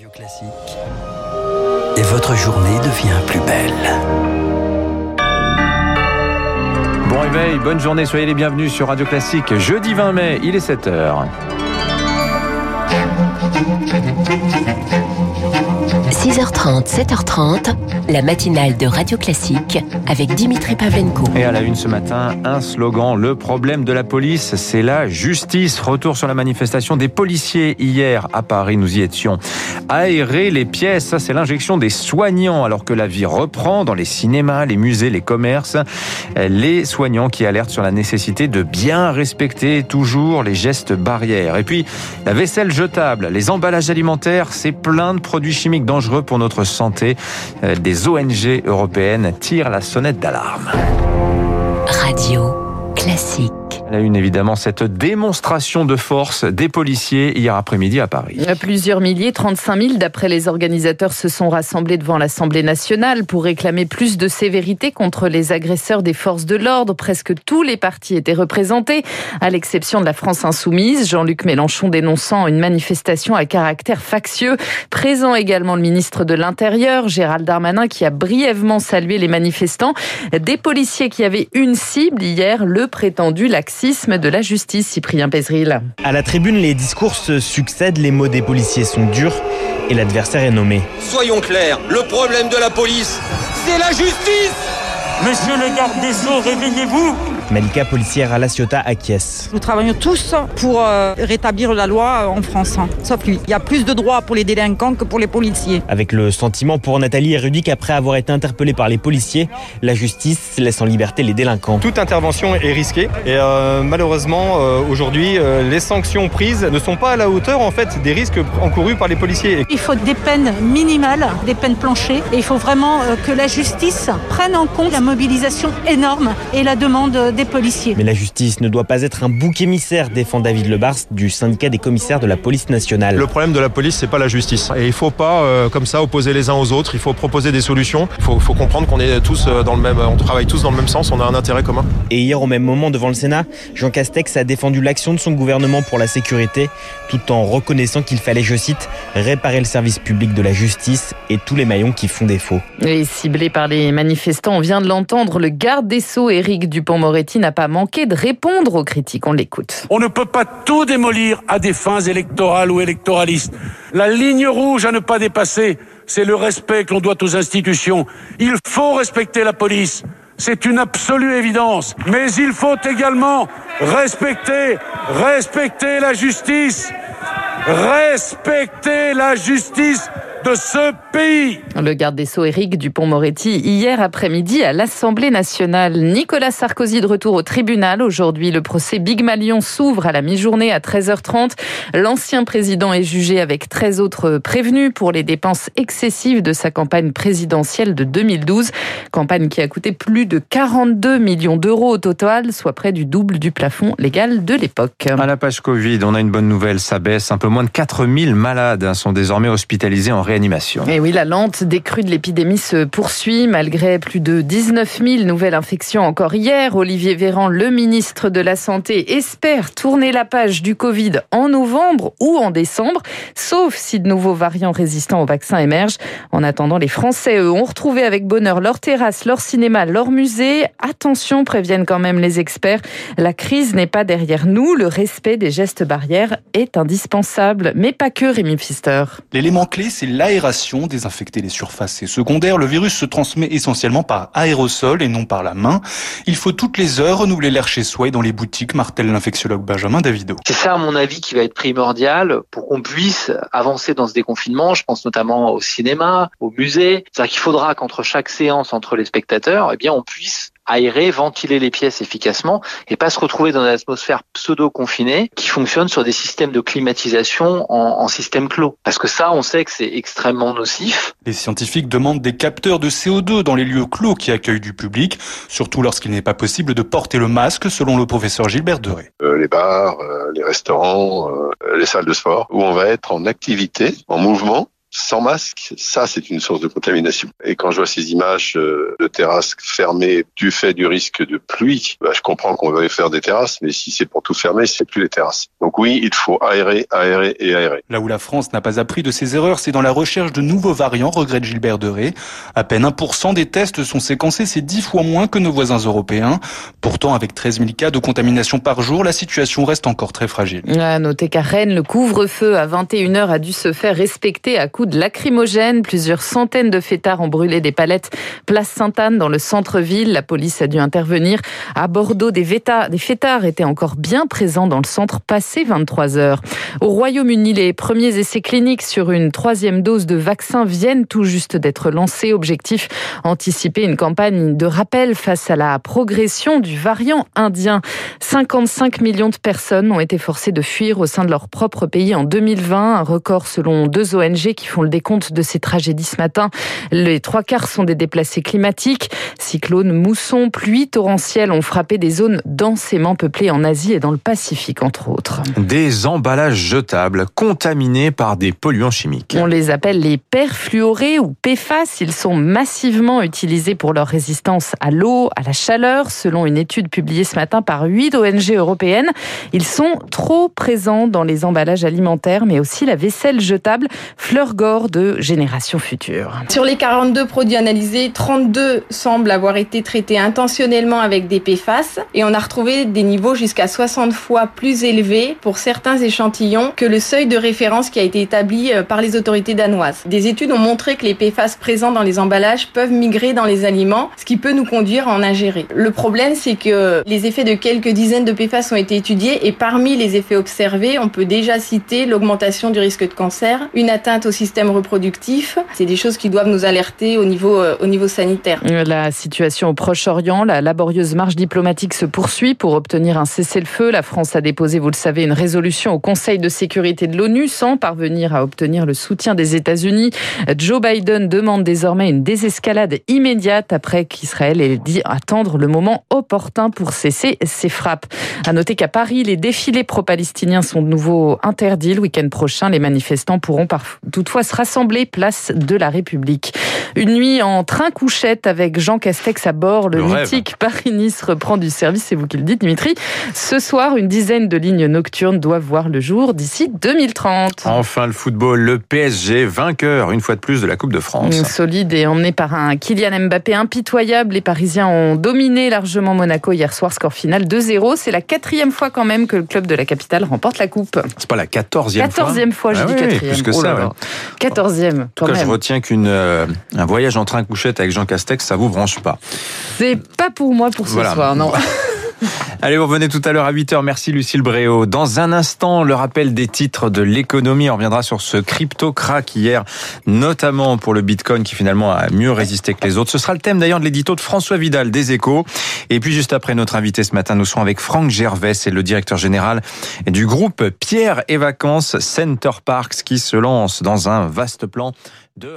Radio Classique. Et votre journée devient plus belle. Bon réveil, bonne journée, soyez les bienvenus sur Radio Classique. Jeudi 20 mai, il est 7h. 6h30, 7h30, la matinale de Radio Classique avec Dimitri Pavlenko. Et à la une ce matin, un slogan, le problème de la police, c'est la justice. Retour sur la manifestation des policiers hier à Paris, nous y étions. Aérer les pièces, ça c'est l'injection des soignants alors que la vie reprend dans les cinémas, les musées, les commerces. Les soignants qui alertent sur la nécessité de bien respecter toujours les gestes barrières. Et puis, la vaisselle jetable, les emballages alimentaires, c'est plein de produits chimiques dangereux pour notre santé. Euh, Des ONG européennes tirent la sonnette d'alarme. Radio Classique. La une, évidemment, cette démonstration de force des policiers hier après-midi à Paris. Plusieurs milliers, 35 000 d'après les organisateurs, se sont rassemblés devant l'Assemblée nationale pour réclamer plus de sévérité contre les agresseurs des forces de l'ordre. Presque tous les partis étaient représentés, à l'exception de la France insoumise. Jean-Luc Mélenchon dénonçant une manifestation à caractère factieux. Présent également le ministre de l'Intérieur, Gérald Darmanin, qui a brièvement salué les manifestants. Des policiers qui avaient une cible hier, le prétendu laxisme de la justice, Cyprien Pézril. À la tribune, les discours se succèdent, les mots des policiers sont durs et l'adversaire est nommé. Soyons clairs, le problème de la police, c'est la justice Monsieur le garde des Sceaux, réveillez-vous Malika, policière à La Ciotat, acquiesce. Nous travaillons tous pour euh, rétablir la loi en France, hein. sauf lui. Il y a plus de droits pour les délinquants que pour les policiers. Avec le sentiment pour Nathalie Rudy qu'après avoir été interpellés par les policiers, la justice laisse en liberté les délinquants. Toute intervention est risquée et euh, malheureusement euh, aujourd'hui euh, les sanctions prises ne sont pas à la hauteur en fait des risques encourus par les policiers. Il faut des peines minimales, des peines planchées et il faut vraiment euh, que la justice prenne en compte la mobilisation énorme et la demande des policiers. Mais la justice ne doit pas être un bouc émissaire, défend David Lebars du syndicat des commissaires de la police nationale. Le problème de la police, c'est pas la justice. Et il faut pas, euh, comme ça, opposer les uns aux autres. Il faut proposer des solutions. Il faut, faut comprendre qu'on est tous euh, dans le même, on travaille tous dans le même sens. On a un intérêt commun. Et hier, au même moment, devant le Sénat, Jean Castex a défendu l'action de son gouvernement pour la sécurité, tout en reconnaissant qu'il fallait, je cite, réparer le service public de la justice et tous les maillons qui font défaut. Et ciblé par les manifestants, on vient de l'entendre, le garde des Sceaux, Éric Dupont-Moretti, n'a pas manqué de répondre aux critiques. On l'écoute. On ne peut pas tout démolir à des fins électorales ou électoralistes. La ligne rouge à ne pas dépasser, c'est le respect que l'on doit aux institutions. Il faut respecter la police. C'est une absolue évidence. Mais il faut également respecter, respecter la justice. Respecter la justice de ce pays. Le garde des Sceaux Éric Dupont-Moretti hier après-midi à l'Assemblée nationale. Nicolas Sarkozy de retour au tribunal. Aujourd'hui, le procès Big Malion s'ouvre à la mi-journée à 13h30. L'ancien président est jugé avec 13 autres prévenus pour les dépenses excessives de sa campagne présidentielle de 2012. Campagne qui a coûté plus de 42 millions d'euros au total, soit près du double du plafond légal de l'époque. À la page Covid, on a une bonne nouvelle, ça baisse. Un peu moins de 4000 malades sont désormais hospitalisés en réanimation. Et oui, la lente décrue de l'épidémie se poursuit malgré plus de 19 000 nouvelles infections encore hier. Olivier Véran, le ministre de la Santé, espère tourner la page du Covid en novembre ou en décembre, sauf si de nouveaux variants résistants au vaccin émergent. En attendant, les Français, eux, ont retrouvé avec bonheur leur terrasse, leur cinéma, leur musée. Attention, préviennent quand même les experts, la crise n'est pas derrière nous. Le respect des gestes barrières est indispensable, mais pas que, Rémi Pfister. L'élément clé, c'est l'aération, désinfecter les surfaces et secondaires. Le virus se transmet essentiellement par aérosol et non par la main. Il faut toutes les heures renouveler l'air chez soi et dans les boutiques, martèle l'infectiologue Benjamin Davido. C'est ça, à mon avis, qui va être primordial pour qu'on puisse avancer dans ce déconfinement. Je pense notamment au cinéma, au musée. C'est-à-dire qu'il faudra qu'entre chaque séance, entre les spectateurs, eh bien, on puisse aérer, ventiler les pièces efficacement et pas se retrouver dans une atmosphère pseudo-confinée qui fonctionne sur des systèmes de climatisation en, en système clos. Parce que ça, on sait que c'est extrêmement nocif. Les scientifiques demandent des capteurs de CO2 dans les lieux clos qui accueillent du public, surtout lorsqu'il n'est pas possible de porter le masque, selon le professeur Gilbert Deré. Euh, les bars, euh, les restaurants, euh, les salles de sport, où on va être en activité, en mouvement, sans masque, ça c'est une source de contamination. Et quand je vois ces images euh, de terrasses fermées du fait du risque de pluie, bah, je comprends qu'on veuille faire des terrasses, mais si c'est pour tout fermer, c'est plus les terrasses. Donc oui, il faut aérer, aérer et aérer. Là où la France n'a pas appris de ses erreurs, c'est dans la recherche de nouveaux variants, regrette Gilbert Deré. À peine 1% des tests sont séquencés, c'est 10 fois moins que nos voisins européens. Pourtant, avec 13 000 cas de contamination par jour, la situation reste encore très fragile. À noter qu'à Rennes, le couvre-feu à 21h a dû se faire respecter à de lacrymogène. Plusieurs centaines de fêtards ont brûlé des palettes place Sainte-Anne dans le centre-ville. La police a dû intervenir. À Bordeaux, des, des fêtards étaient encore bien présents dans le centre passé 23 heures. Au Royaume-Uni, les premiers essais cliniques sur une troisième dose de vaccin viennent tout juste d'être lancés. Objectif, anticiper une campagne de rappel face à la progression du variant indien. 55 millions de personnes ont été forcées de fuir au sein de leur propre pays en 2020, un record selon deux ONG qui font le décompte de ces tragédies ce matin. Les trois quarts sont des déplacés climatiques. Cyclones, moussons, pluies torrentielles ont frappé des zones densément peuplées en Asie et dans le Pacifique, entre autres. Des emballages jetables contaminés par des polluants chimiques. On les appelle les perfluorés ou PFAS. Ils sont massivement utilisés pour leur résistance à l'eau, à la chaleur. Selon une étude publiée ce matin par huit ONG européennes, ils sont trop présents dans les emballages alimentaires, mais aussi la vaisselle jetable Fleur De Génération Future. Sur les 42 produits analysés, 32 semblent avoir été traités intentionnellement avec des PFAS et on a retrouvé des niveaux jusqu'à 60 fois plus élevés pour certains échantillons que le seuil de référence qui a été établi euh, par les autorités danoises. Des études ont montré que les PFAS présents dans les emballages peuvent migrer dans les aliments, ce qui peut nous conduire à en ingérer. Le problème, c'est que les effets de quelques dizaines de PFAS ont été étudiés et parmi les effets observés, on peut déjà citer l'augmentation du risque de cancer, une atteinte au système reproductif. C'est des choses qui doivent nous alerter au niveau, euh, au niveau sanitaire. La situation au Proche-Orient, la laborieuse marche diplomatique se poursuit pour obtenir un cessez-le-feu. La France a déposé, vous le savez, une résolution au Conseil de sécurité de l'ONU sans parvenir à obtenir le soutien des États-Unis. Joe Biden demande désormais une désescalade immédiate après qu'Israël ait dit attendre le moment opportun pour cesser ses frappes. À noter qu'à Paris, les défilés pro-palestiniens sont de nouveau interdits le week-end prochain. Les manifestants pourront toutefois se rassembler place de la République. Une nuit en train couchette avec Jean Castex à bord. Le, le mythique Paris-Nice reprend du service, c'est vous qui le dites, Dimitri. Ce soir, une dizaine de lignes nocturnes doivent voir le jour d'ici 2030. Enfin, le football, le PSG, vainqueur une fois de plus de la Coupe de France. Solide et emmené par un Kylian Mbappé impitoyable. Les Parisiens ont dominé largement Monaco hier soir, score final 2-0. C'est la quatrième fois quand même que le club de la capitale remporte la Coupe. C'est pas la quatorzième fois Quatorzième fois, je ah quatrième. Plus que Oh là ça, là. Ouais. Quatorzième, En quand tout cas, je même. retiens qu'une euh, un voyage en train couchette avec Jean Castex, ça vous branche pas. C'est pas pour moi pour ce Voilà. soir, non. Allez, vous revenez tout à l'heure à 8h. Merci Lucille Bréau. Dans un instant, le rappel des titres de l'économie. On reviendra sur ce crypto crack hier, notamment pour le Bitcoin qui finalement a mieux résisté que les autres. Ce sera le thème d'ailleurs de l'édito de François Vidal des Échos. Et puis juste après notre invité ce matin, nous serons avec Franck Gervais, c'est le directeur général du groupe Pierre et Vacances Center Parks qui se lance dans un vaste plan de.